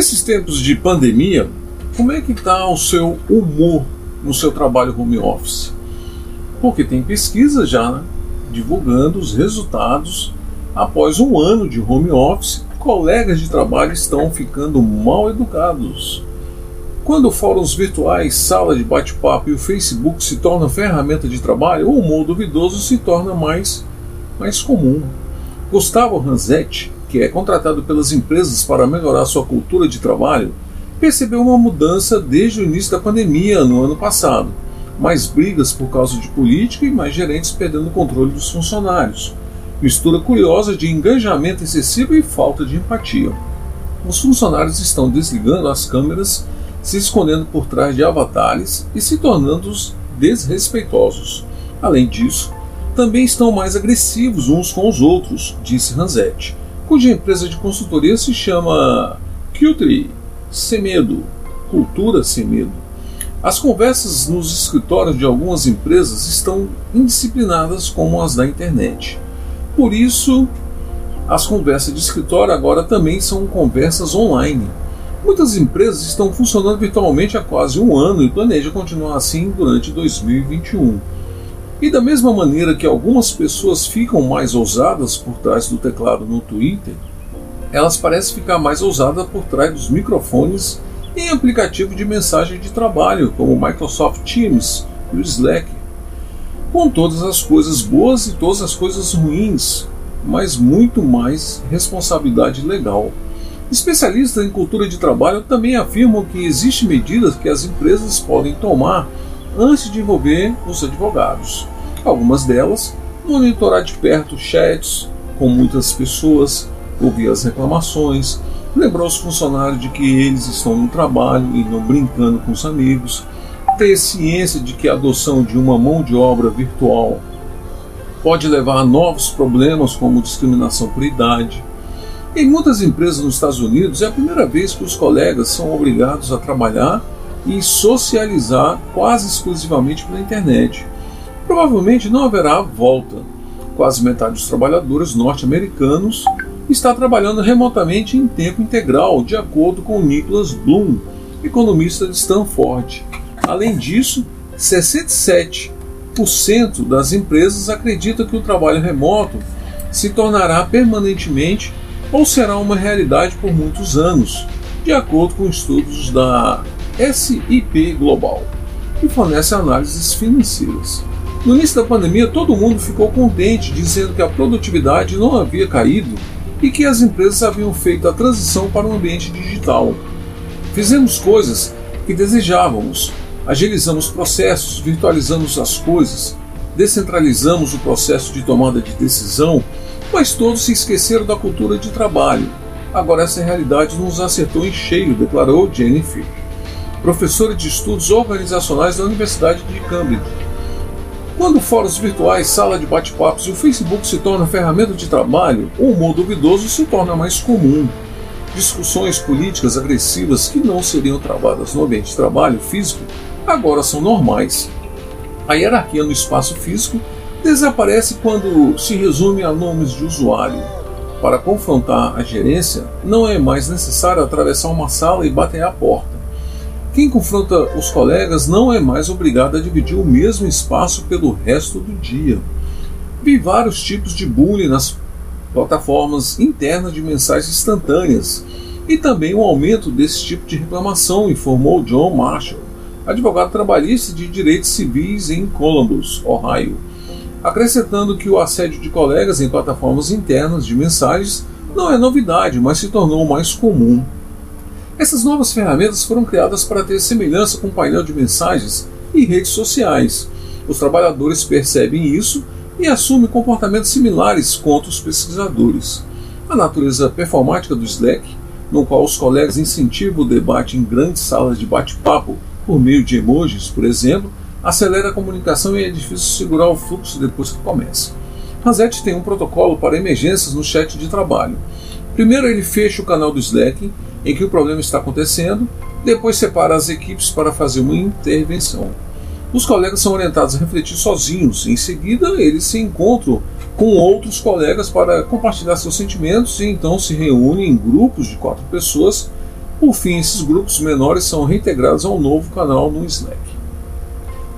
Nesses tempos de pandemia, como é que está o seu humor no seu trabalho home office? Porque tem pesquisa já né, divulgando os resultados após um ano de home office, colegas de trabalho estão ficando mal educados. Quando fóruns virtuais, sala de bate-papo e o Facebook se tornam ferramenta de trabalho, o humor duvidoso se torna mais, mais comum. Gustavo Ranzetti, que é contratado pelas empresas para melhorar sua cultura de trabalho, percebeu uma mudança desde o início da pandemia no ano passado. Mais brigas por causa de política e mais gerentes perdendo o controle dos funcionários. Mistura curiosa de engajamento excessivo e falta de empatia. Os funcionários estão desligando as câmeras, se escondendo por trás de avatares e se tornando desrespeitosos. Além disso, também estão mais agressivos uns com os outros, disse Ranzetti cuja empresa de consultoria se chama Culture Sem Medo, Cultura Sem Medo. As conversas nos escritórios de algumas empresas estão indisciplinadas como as da internet. Por isso, as conversas de escritório agora também são conversas online. Muitas empresas estão funcionando virtualmente há quase um ano e planejam continuar assim durante 2021. E da mesma maneira que algumas pessoas ficam mais ousadas por trás do teclado no Twitter, elas parecem ficar mais ousadas por trás dos microfones em aplicativo de mensagem de trabalho, como o Microsoft Teams e o Slack. Com todas as coisas boas e todas as coisas ruins, mas muito mais responsabilidade legal. Especialistas em cultura de trabalho também afirmam que existem medidas que as empresas podem tomar antes de envolver os advogados. Algumas delas, monitorar de perto chats com muitas pessoas, ouvir as reclamações, lembrar os funcionários de que eles estão no trabalho e não brincando com os amigos, ter ciência de que a adoção de uma mão de obra virtual pode levar a novos problemas como discriminação por idade. Em muitas empresas nos Estados Unidos é a primeira vez que os colegas são obrigados a trabalhar e socializar quase exclusivamente pela internet. Provavelmente não haverá volta. Quase metade dos trabalhadores norte-americanos está trabalhando remotamente em tempo integral, de acordo com Nicholas Bloom, economista de Stanford. Além disso, 67% das empresas acreditam que o trabalho remoto se tornará permanentemente ou será uma realidade por muitos anos, de acordo com estudos da SIP Global, que fornece análises financeiras. No início da pandemia, todo mundo ficou contente, dizendo que a produtividade não havia caído e que as empresas haviam feito a transição para um ambiente digital. Fizemos coisas que desejávamos, agilizamos processos, virtualizamos as coisas, descentralizamos o processo de tomada de decisão, mas todos se esqueceram da cultura de trabalho. Agora essa realidade nos acertou em cheio, declarou Jennifer professora de estudos organizacionais da Universidade de Cambridge. Quando fóruns virtuais, sala de bate-papos e o Facebook se tornam ferramenta de trabalho, o humor duvidoso se torna mais comum. Discussões políticas agressivas que não seriam travadas no ambiente de trabalho físico agora são normais. A hierarquia no espaço físico desaparece quando se resume a nomes de usuário. Para confrontar a gerência, não é mais necessário atravessar uma sala e bater a porta. Quem confronta os colegas não é mais obrigado a dividir o mesmo espaço pelo resto do dia. Vi vários tipos de bullying nas plataformas internas de mensagens instantâneas e também um aumento desse tipo de reclamação, informou John Marshall, advogado trabalhista de direitos civis em Columbus, Ohio, acrescentando que o assédio de colegas em plataformas internas de mensagens não é novidade, mas se tornou mais comum. Essas novas ferramentas foram criadas para ter semelhança com o painel de mensagens e redes sociais. Os trabalhadores percebem isso e assumem comportamentos similares contra os pesquisadores. A natureza performática do Slack, no qual os colegas incentivam o debate em grandes salas de bate-papo por meio de emojis, por exemplo, acelera a comunicação e é difícil segurar o fluxo depois que começa. Razete tem um protocolo para emergências no chat de trabalho. Primeiro ele fecha o canal do Slack em que o problema está acontecendo, depois separa as equipes para fazer uma intervenção. Os colegas são orientados a refletir sozinhos, em seguida, eles se encontram com outros colegas para compartilhar seus sentimentos e então se reúnem em grupos de quatro pessoas Por fim, esses grupos menores são reintegrados a um novo canal no Slack.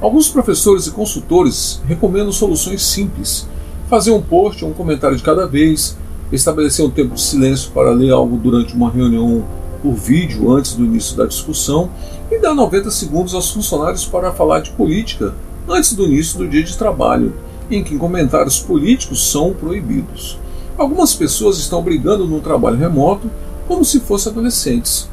Alguns professores e consultores recomendam soluções simples: fazer um post ou um comentário de cada vez, estabelecer um tempo de silêncio para ler algo durante uma reunião por vídeo antes do início da discussão e dar 90 segundos aos funcionários para falar de política antes do início do dia de trabalho, em que comentários políticos são proibidos. Algumas pessoas estão brigando no trabalho remoto como se fossem adolescentes.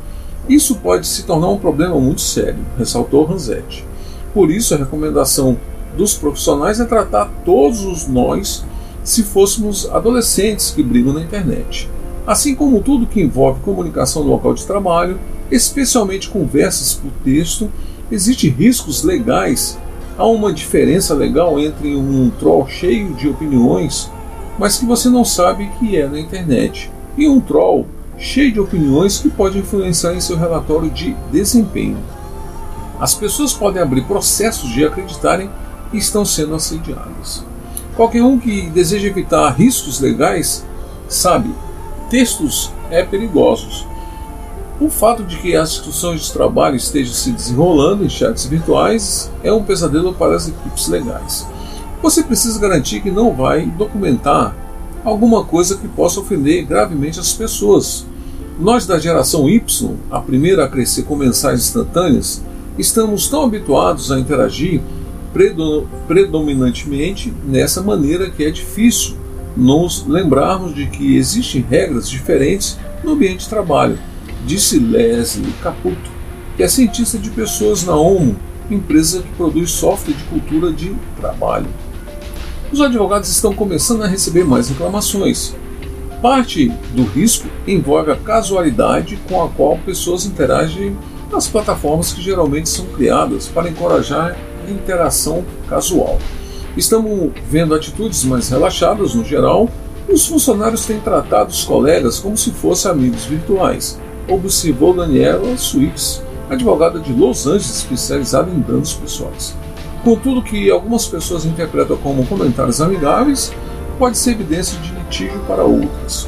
Isso pode se tornar um problema muito sério, ressaltou Ranzetti. Por isso, a recomendação dos profissionais é tratar todos os nós se fôssemos adolescentes que brigam na internet. Assim como tudo que envolve comunicação no local de trabalho, especialmente conversas por texto, existem riscos legais. Há uma diferença legal entre um troll cheio de opiniões, mas que você não sabe que é na internet, e um troll cheio de opiniões que pode influenciar em seu relatório de desempenho. As pessoas podem abrir processos de acreditarem que estão sendo assediadas. Qualquer um que deseja evitar riscos legais sabe, textos é perigosos. O fato de que as discussões de trabalho estejam se desenrolando em chats virtuais é um pesadelo para as equipes legais. Você precisa garantir que não vai documentar alguma coisa que possa ofender gravemente as pessoas. Nós da geração Y, a primeira a crescer com mensagens instantâneas, estamos tão habituados a interagir predominantemente nessa maneira que é difícil nos lembrarmos de que existem regras diferentes no ambiente de trabalho, disse Leslie Caputo, que é cientista de pessoas na OMO, empresa que produz software de cultura de trabalho. Os advogados estão começando a receber mais reclamações. Parte do risco envolve a casualidade com a qual pessoas interagem nas plataformas que geralmente são criadas para encorajar interação casual. Estamos vendo atitudes mais relaxadas no geral os funcionários têm tratado os colegas como se fossem amigos virtuais, observou Daniela Swix, advogada de Los Angeles especializada em danos pessoais. Contudo, que algumas pessoas interpretam como comentários amigáveis pode ser evidência de litígio para outras.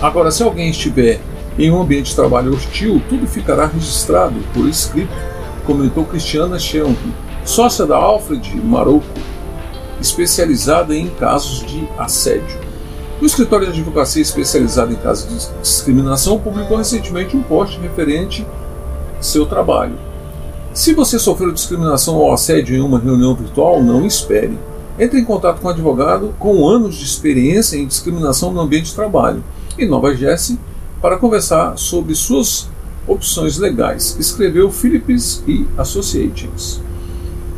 Agora, se alguém estiver em um ambiente de trabalho hostil, tudo ficará registrado por escrito, comentou Cristiana Shelby, sócia da Alfred Marocco, especializada em casos de assédio. O escritório de advocacia especializado em casos de discriminação publicou recentemente um post referente ao seu trabalho. Se você sofreu discriminação ou assédio em uma reunião virtual, não espere. Entre em contato com um advogado com anos de experiência em discriminação no ambiente de trabalho em Nova Jersey para conversar sobre suas opções legais, escreveu Phillips e Associates.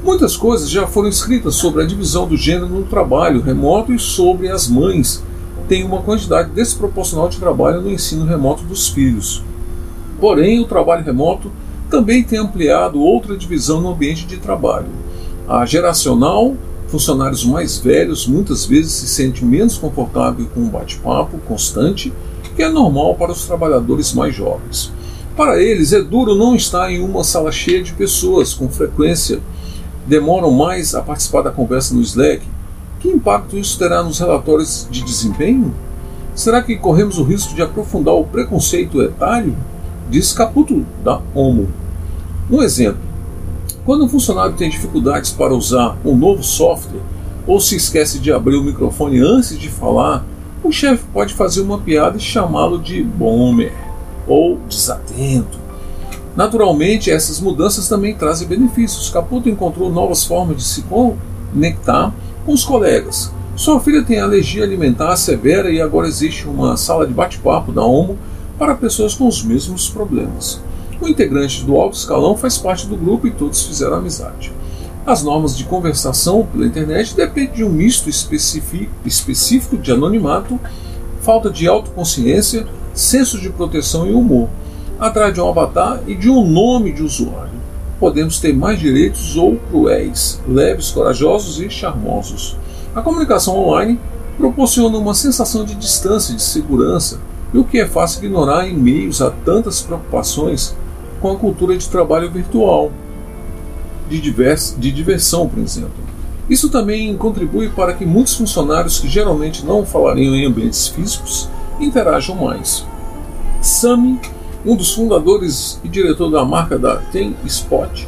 Muitas coisas já foram escritas sobre a divisão do gênero no trabalho remoto e sobre as mães têm uma quantidade desproporcional de trabalho no ensino remoto dos filhos. Porém, o trabalho remoto também tem ampliado outra divisão no ambiente de trabalho. A geracional, funcionários mais velhos muitas vezes se sentem menos confortáveis com um bate-papo constante, que é normal para os trabalhadores mais jovens. Para eles, é duro não estar em uma sala cheia de pessoas com frequência, demoram mais a participar da conversa no Slack. Que impacto isso terá nos relatórios de desempenho? Será que corremos o risco de aprofundar o preconceito etário? diz Caputo da OMO. Um exemplo: quando um funcionário tem dificuldades para usar um novo software ou se esquece de abrir o microfone antes de falar, o chefe pode fazer uma piada e chamá-lo de boomer ou desatento. Naturalmente, essas mudanças também trazem benefícios. Caputo encontrou novas formas de se conectar com os colegas. Sua filha tem alergia alimentar severa e agora existe uma sala de bate-papo da OMO para pessoas com os mesmos problemas. O integrante do alto escalão faz parte do grupo e todos fizeram amizade. As normas de conversação pela internet dependem de um misto específico de anonimato, falta de autoconsciência, senso de proteção e humor, atrás de um avatar e de um nome de usuário. Podemos ter mais direitos ou cruéis, leves, corajosos e charmosos. A comunicação online proporciona uma sensação de distância e de segurança, e o que é fácil ignorar em meios a tantas preocupações com a cultura de trabalho virtual, de, divers, de diversão, por exemplo. Isso também contribui para que muitos funcionários que geralmente não falariam em ambientes físicos interajam mais. Sami um dos fundadores e diretor da marca da Tem Spot,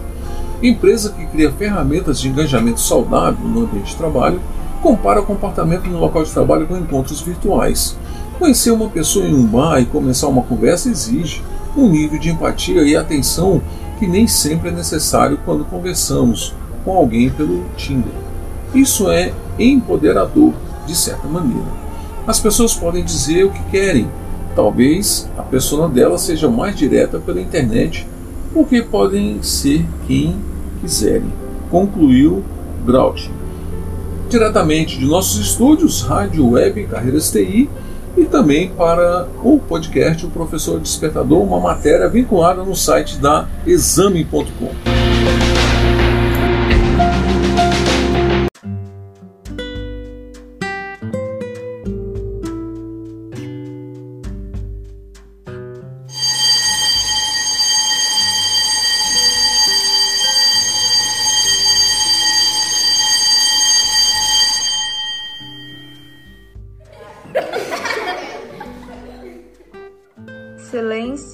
empresa que cria ferramentas de engajamento saudável no ambiente de trabalho, compara o comportamento no local de trabalho com encontros virtuais. Conhecer uma pessoa em um bar e começar uma conversa exige um nível de empatia e atenção que nem sempre é necessário quando conversamos com alguém pelo Tinder. Isso é empoderador, de certa maneira. As pessoas podem dizer o que querem. Talvez a persona dela seja mais direta pela internet, porque podem ser quem quiserem, concluiu Braut. Diretamente de nossos estúdios, Rádio Web Carreiras TI, e também para o podcast O Professor Despertador, uma matéria vinculada no site da exame.com.